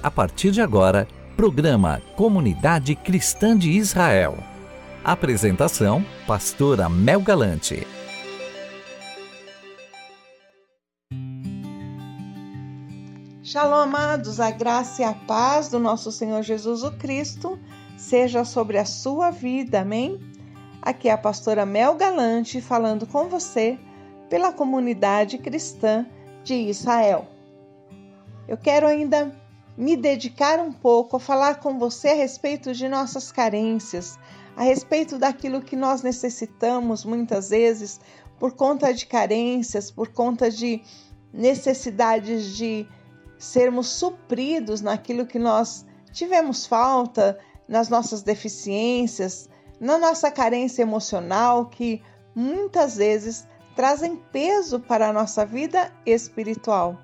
A partir de agora, programa Comunidade Cristã de Israel. Apresentação: Pastora Mel Galante. Shalom, amados, a graça e a paz do nosso Senhor Jesus o Cristo seja sobre a sua vida, amém? Aqui é a pastora Mel Galante falando com você pela comunidade cristã de Israel. Eu quero ainda me dedicar um pouco a falar com você a respeito de nossas carências, a respeito daquilo que nós necessitamos muitas vezes por conta de carências, por conta de necessidades de sermos supridos naquilo que nós tivemos falta, nas nossas deficiências, na nossa carência emocional, que muitas vezes trazem peso para a nossa vida espiritual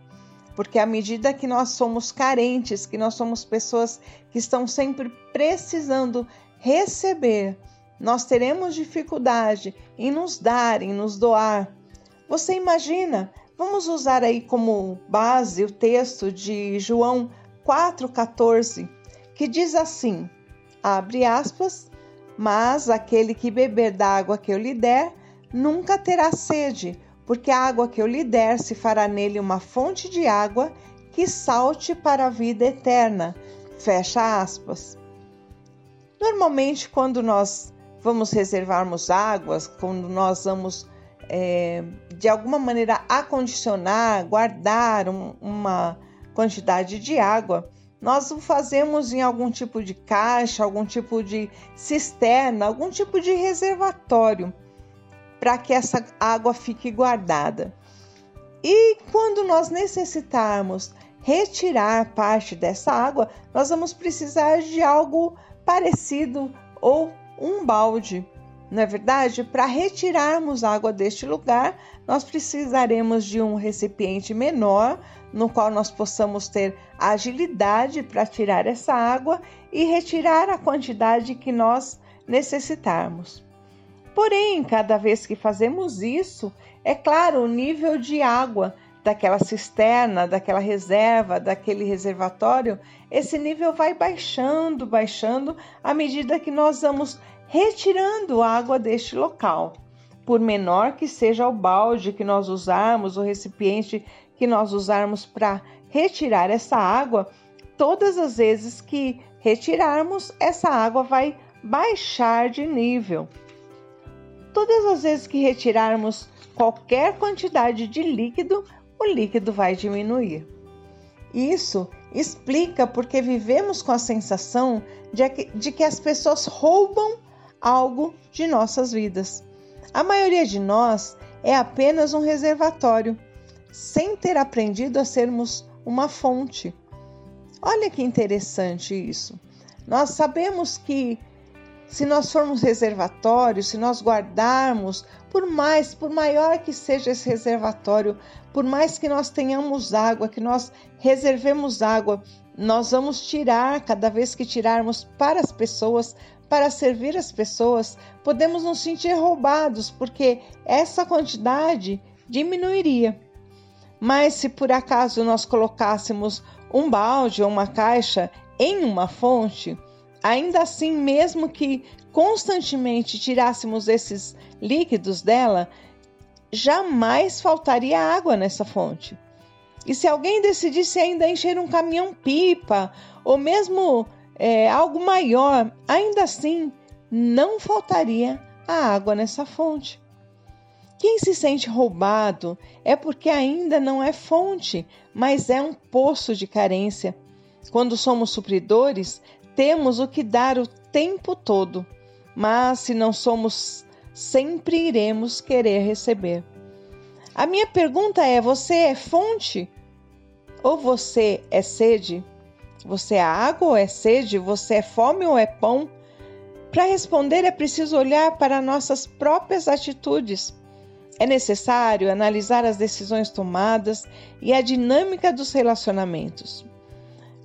porque à medida que nós somos carentes, que nós somos pessoas que estão sempre precisando receber, nós teremos dificuldade em nos dar, em nos doar. Você imagina? Vamos usar aí como base o texto de João 4,14, que diz assim: abre aspas, mas aquele que beber da água que eu lhe der nunca terá sede porque a água que eu lhe der se fará nele uma fonte de água que salte para a vida eterna. Fecha aspas. Normalmente, quando nós vamos reservarmos águas, quando nós vamos é, de alguma maneira acondicionar, guardar um, uma quantidade de água, nós o fazemos em algum tipo de caixa, algum tipo de cisterna, algum tipo de reservatório para que essa água fique guardada. E quando nós necessitarmos retirar parte dessa água, nós vamos precisar de algo parecido ou um balde. Não é verdade? Para retirarmos água deste lugar, nós precisaremos de um recipiente menor, no qual nós possamos ter agilidade para tirar essa água e retirar a quantidade que nós necessitarmos. Porém, cada vez que fazemos isso, é claro, o nível de água daquela cisterna, daquela reserva, daquele reservatório, esse nível vai baixando, baixando à medida que nós vamos retirando água deste local. Por menor que seja o balde que nós usarmos, o recipiente que nós usarmos para retirar essa água, todas as vezes que retirarmos, essa água vai baixar de nível. Todas as vezes que retirarmos qualquer quantidade de líquido, o líquido vai diminuir. Isso explica porque vivemos com a sensação de que, de que as pessoas roubam algo de nossas vidas. A maioria de nós é apenas um reservatório, sem ter aprendido a sermos uma fonte. Olha que interessante isso. Nós sabemos que se nós formos reservatórios, se nós guardarmos, por mais, por maior que seja esse reservatório, por mais que nós tenhamos água, que nós reservemos água, nós vamos tirar, cada vez que tirarmos para as pessoas, para servir as pessoas, podemos nos sentir roubados, porque essa quantidade diminuiria. Mas se por acaso nós colocássemos um balde ou uma caixa em uma fonte, Ainda assim, mesmo que constantemente tirássemos esses líquidos dela, jamais faltaria água nessa fonte. E se alguém decidisse ainda encher um caminhão-pipa, ou mesmo é, algo maior, ainda assim não faltaria a água nessa fonte. Quem se sente roubado é porque ainda não é fonte, mas é um poço de carência. Quando somos supridores, temos o que dar o tempo todo, mas se não somos, sempre iremos querer receber. A minha pergunta é: você é fonte? Ou você é sede? Você é água ou é sede? Você é fome ou é pão? Para responder é preciso olhar para nossas próprias atitudes. É necessário analisar as decisões tomadas e a dinâmica dos relacionamentos.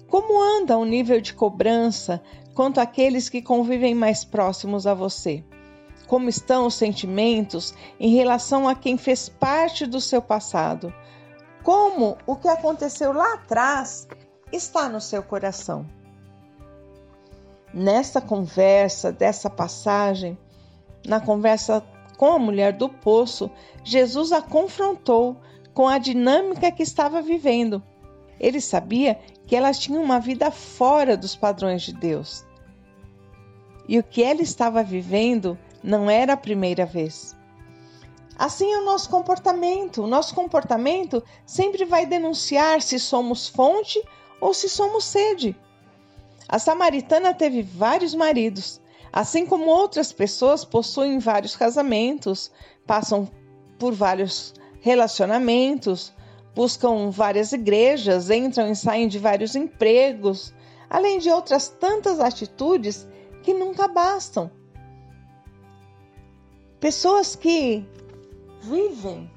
Como anda o nível de cobrança quanto àqueles que convivem mais próximos a você? Como estão os sentimentos em relação a quem fez parte do seu passado? Como o que aconteceu lá atrás está no seu coração? Nesta conversa, dessa passagem, na conversa com a mulher do poço, Jesus a confrontou com a dinâmica que estava vivendo. Ele sabia que ela tinha uma vida fora dos padrões de Deus. E o que ela estava vivendo não era a primeira vez. Assim é o nosso comportamento. O nosso comportamento sempre vai denunciar se somos fonte ou se somos sede. A samaritana teve vários maridos, assim como outras pessoas possuem vários casamentos, passam por vários relacionamentos, buscam várias igrejas, entram e saem de vários empregos, além de outras tantas atitudes que nunca bastam. Pessoas que vivem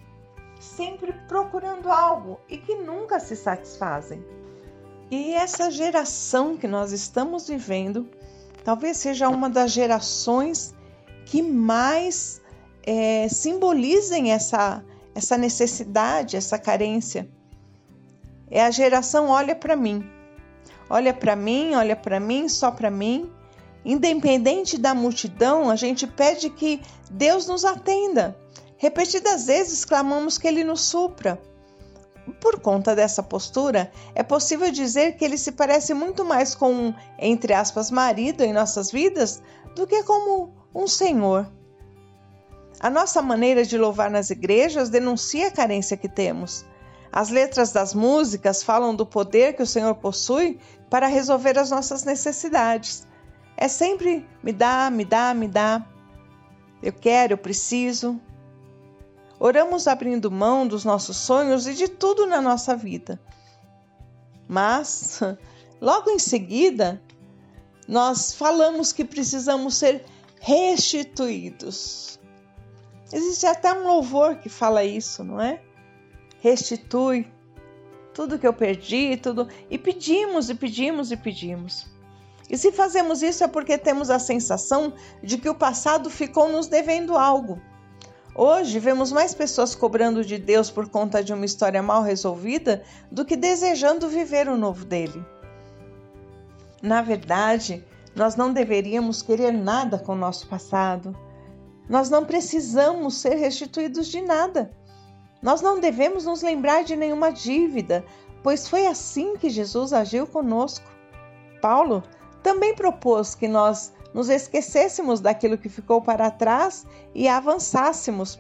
sempre procurando algo e que nunca se satisfazem. E essa geração que nós estamos vivendo talvez seja uma das gerações que mais é, simbolizem essa, essa necessidade, essa carência. É a geração olha para mim. Olha para mim, olha para mim, só para mim. Independente da multidão, a gente pede que Deus nos atenda. Repetidas vezes clamamos que Ele nos supra. Por conta dessa postura, é possível dizer que ele se parece muito mais com um, entre aspas, marido em nossas vidas do que como um senhor. A nossa maneira de louvar nas igrejas denuncia a carência que temos. As letras das músicas falam do poder que o Senhor possui para resolver as nossas necessidades. É sempre me dá, me dá, me dá. Eu quero, eu preciso. Oramos abrindo mão dos nossos sonhos e de tudo na nossa vida. Mas, logo em seguida, nós falamos que precisamos ser restituídos. Existe até um louvor que fala isso, não é? Restitui tudo que eu perdi, tudo. E pedimos, e pedimos, e pedimos. E se fazemos isso é porque temos a sensação de que o passado ficou nos devendo algo. Hoje vemos mais pessoas cobrando de Deus por conta de uma história mal resolvida do que desejando viver o novo dele. Na verdade, nós não deveríamos querer nada com o nosso passado. Nós não precisamos ser restituídos de nada. Nós não devemos nos lembrar de nenhuma dívida, pois foi assim que Jesus agiu conosco. Paulo também propôs que nós nos esquecêssemos daquilo que ficou para trás e avançássemos.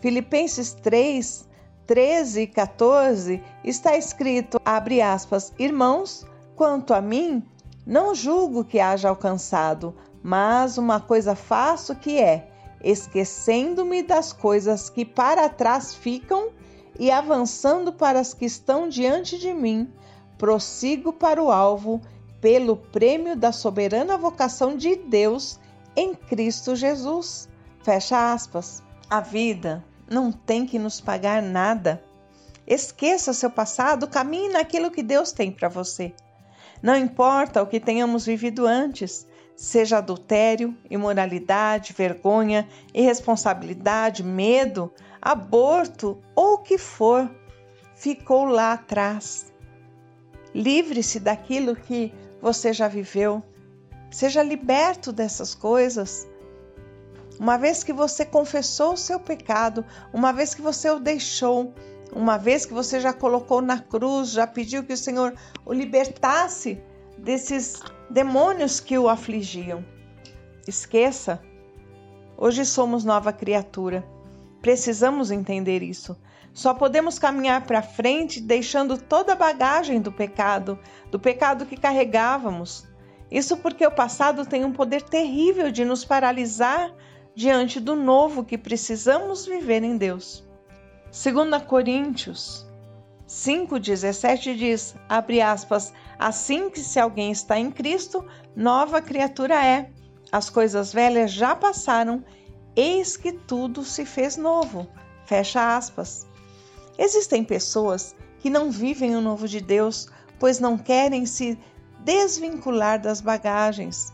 Filipenses 3, 13 e 14 está escrito, abre aspas, Irmãos, quanto a mim, não julgo que haja alcançado, mas uma coisa faço que é, esquecendo-me das coisas que para trás ficam e avançando para as que estão diante de mim, prossigo para o alvo pelo prêmio da soberana vocação de Deus em Cristo Jesus. Fecha aspas. A vida não tem que nos pagar nada. Esqueça seu passado, caminhe naquilo que Deus tem para você. Não importa o que tenhamos vivido antes, seja adultério, imoralidade, vergonha, irresponsabilidade, medo, aborto ou o que for, ficou lá atrás. Livre-se daquilo que você já viveu. Seja liberto dessas coisas. Uma vez que você confessou o seu pecado, uma vez que você o deixou, uma vez que você já colocou na cruz, já pediu que o Senhor o libertasse desses demônios que o afligiam. Esqueça, hoje somos nova criatura. Precisamos entender isso. Só podemos caminhar para frente deixando toda a bagagem do pecado, do pecado que carregávamos. Isso porque o passado tem um poder terrível de nos paralisar diante do novo que precisamos viver em Deus. 2 Coríntios 5,17 diz, abre aspas, assim que se alguém está em Cristo, nova criatura é. As coisas velhas já passaram, eis que tudo se fez novo. Fecha aspas. Existem pessoas que não vivem o novo de Deus, pois não querem se desvincular das bagagens.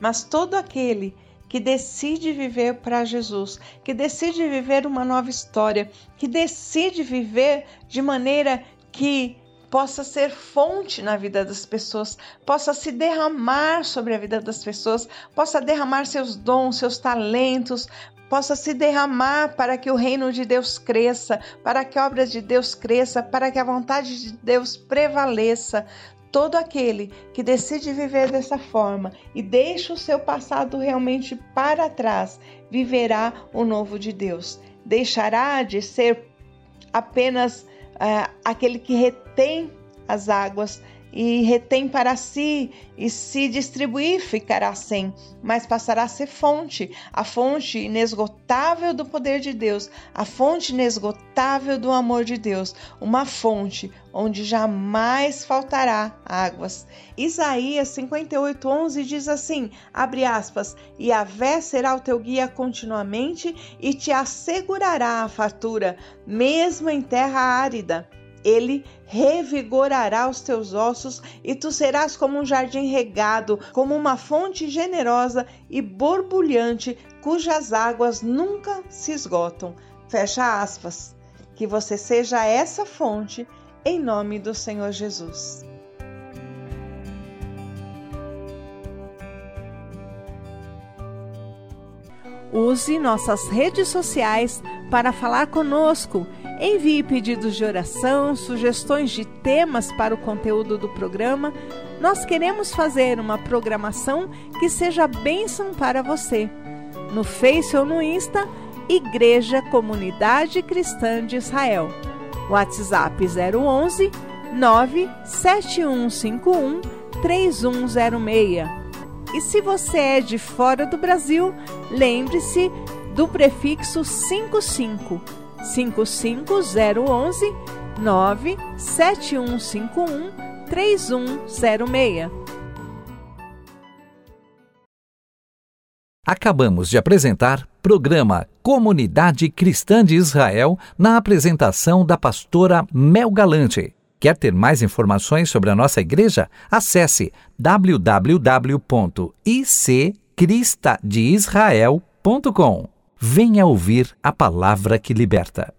Mas todo aquele que decide viver para Jesus, que decide viver uma nova história, que decide viver de maneira que possa ser fonte na vida das pessoas, possa se derramar sobre a vida das pessoas, possa derramar seus dons, seus talentos, possa se derramar para que o reino de Deus cresça, para que a obra de Deus cresça, para que a vontade de Deus prevaleça. Todo aquele que decide viver dessa forma e deixa o seu passado realmente para trás, viverá o novo de Deus. Deixará de ser apenas uh, aquele que retém as águas e retém para si e se distribuir ficará sem, mas passará a ser fonte, a fonte inesgotável do poder de Deus, a fonte inesgotável do amor de Deus, uma fonte onde jamais faltará águas. Isaías 58:11 diz assim: abre aspas, e a vé será o teu guia continuamente e te assegurará a fartura, mesmo em terra árida ele revigorará os teus ossos e tu serás como um jardim regado, como uma fonte generosa e borbulhante, cujas águas nunca se esgotam. Fecha aspas. Que você seja essa fonte, em nome do Senhor Jesus. Use nossas redes sociais para falar conosco Envie pedidos de oração, sugestões de temas para o conteúdo do programa. Nós queremos fazer uma programação que seja bênção para você. No Face ou no Insta, Igreja Comunidade Cristã de Israel. WhatsApp 011 97151 3106. E se você é de fora do Brasil, lembre-se do prefixo 55 55011 97151 3106. Acabamos de apresentar programa Comunidade Cristã de Israel na apresentação da pastora Mel Galante. Quer ter mais informações sobre a nossa igreja? Acesse www.iccristadeisrael.com venha ouvir a palavra que liberta.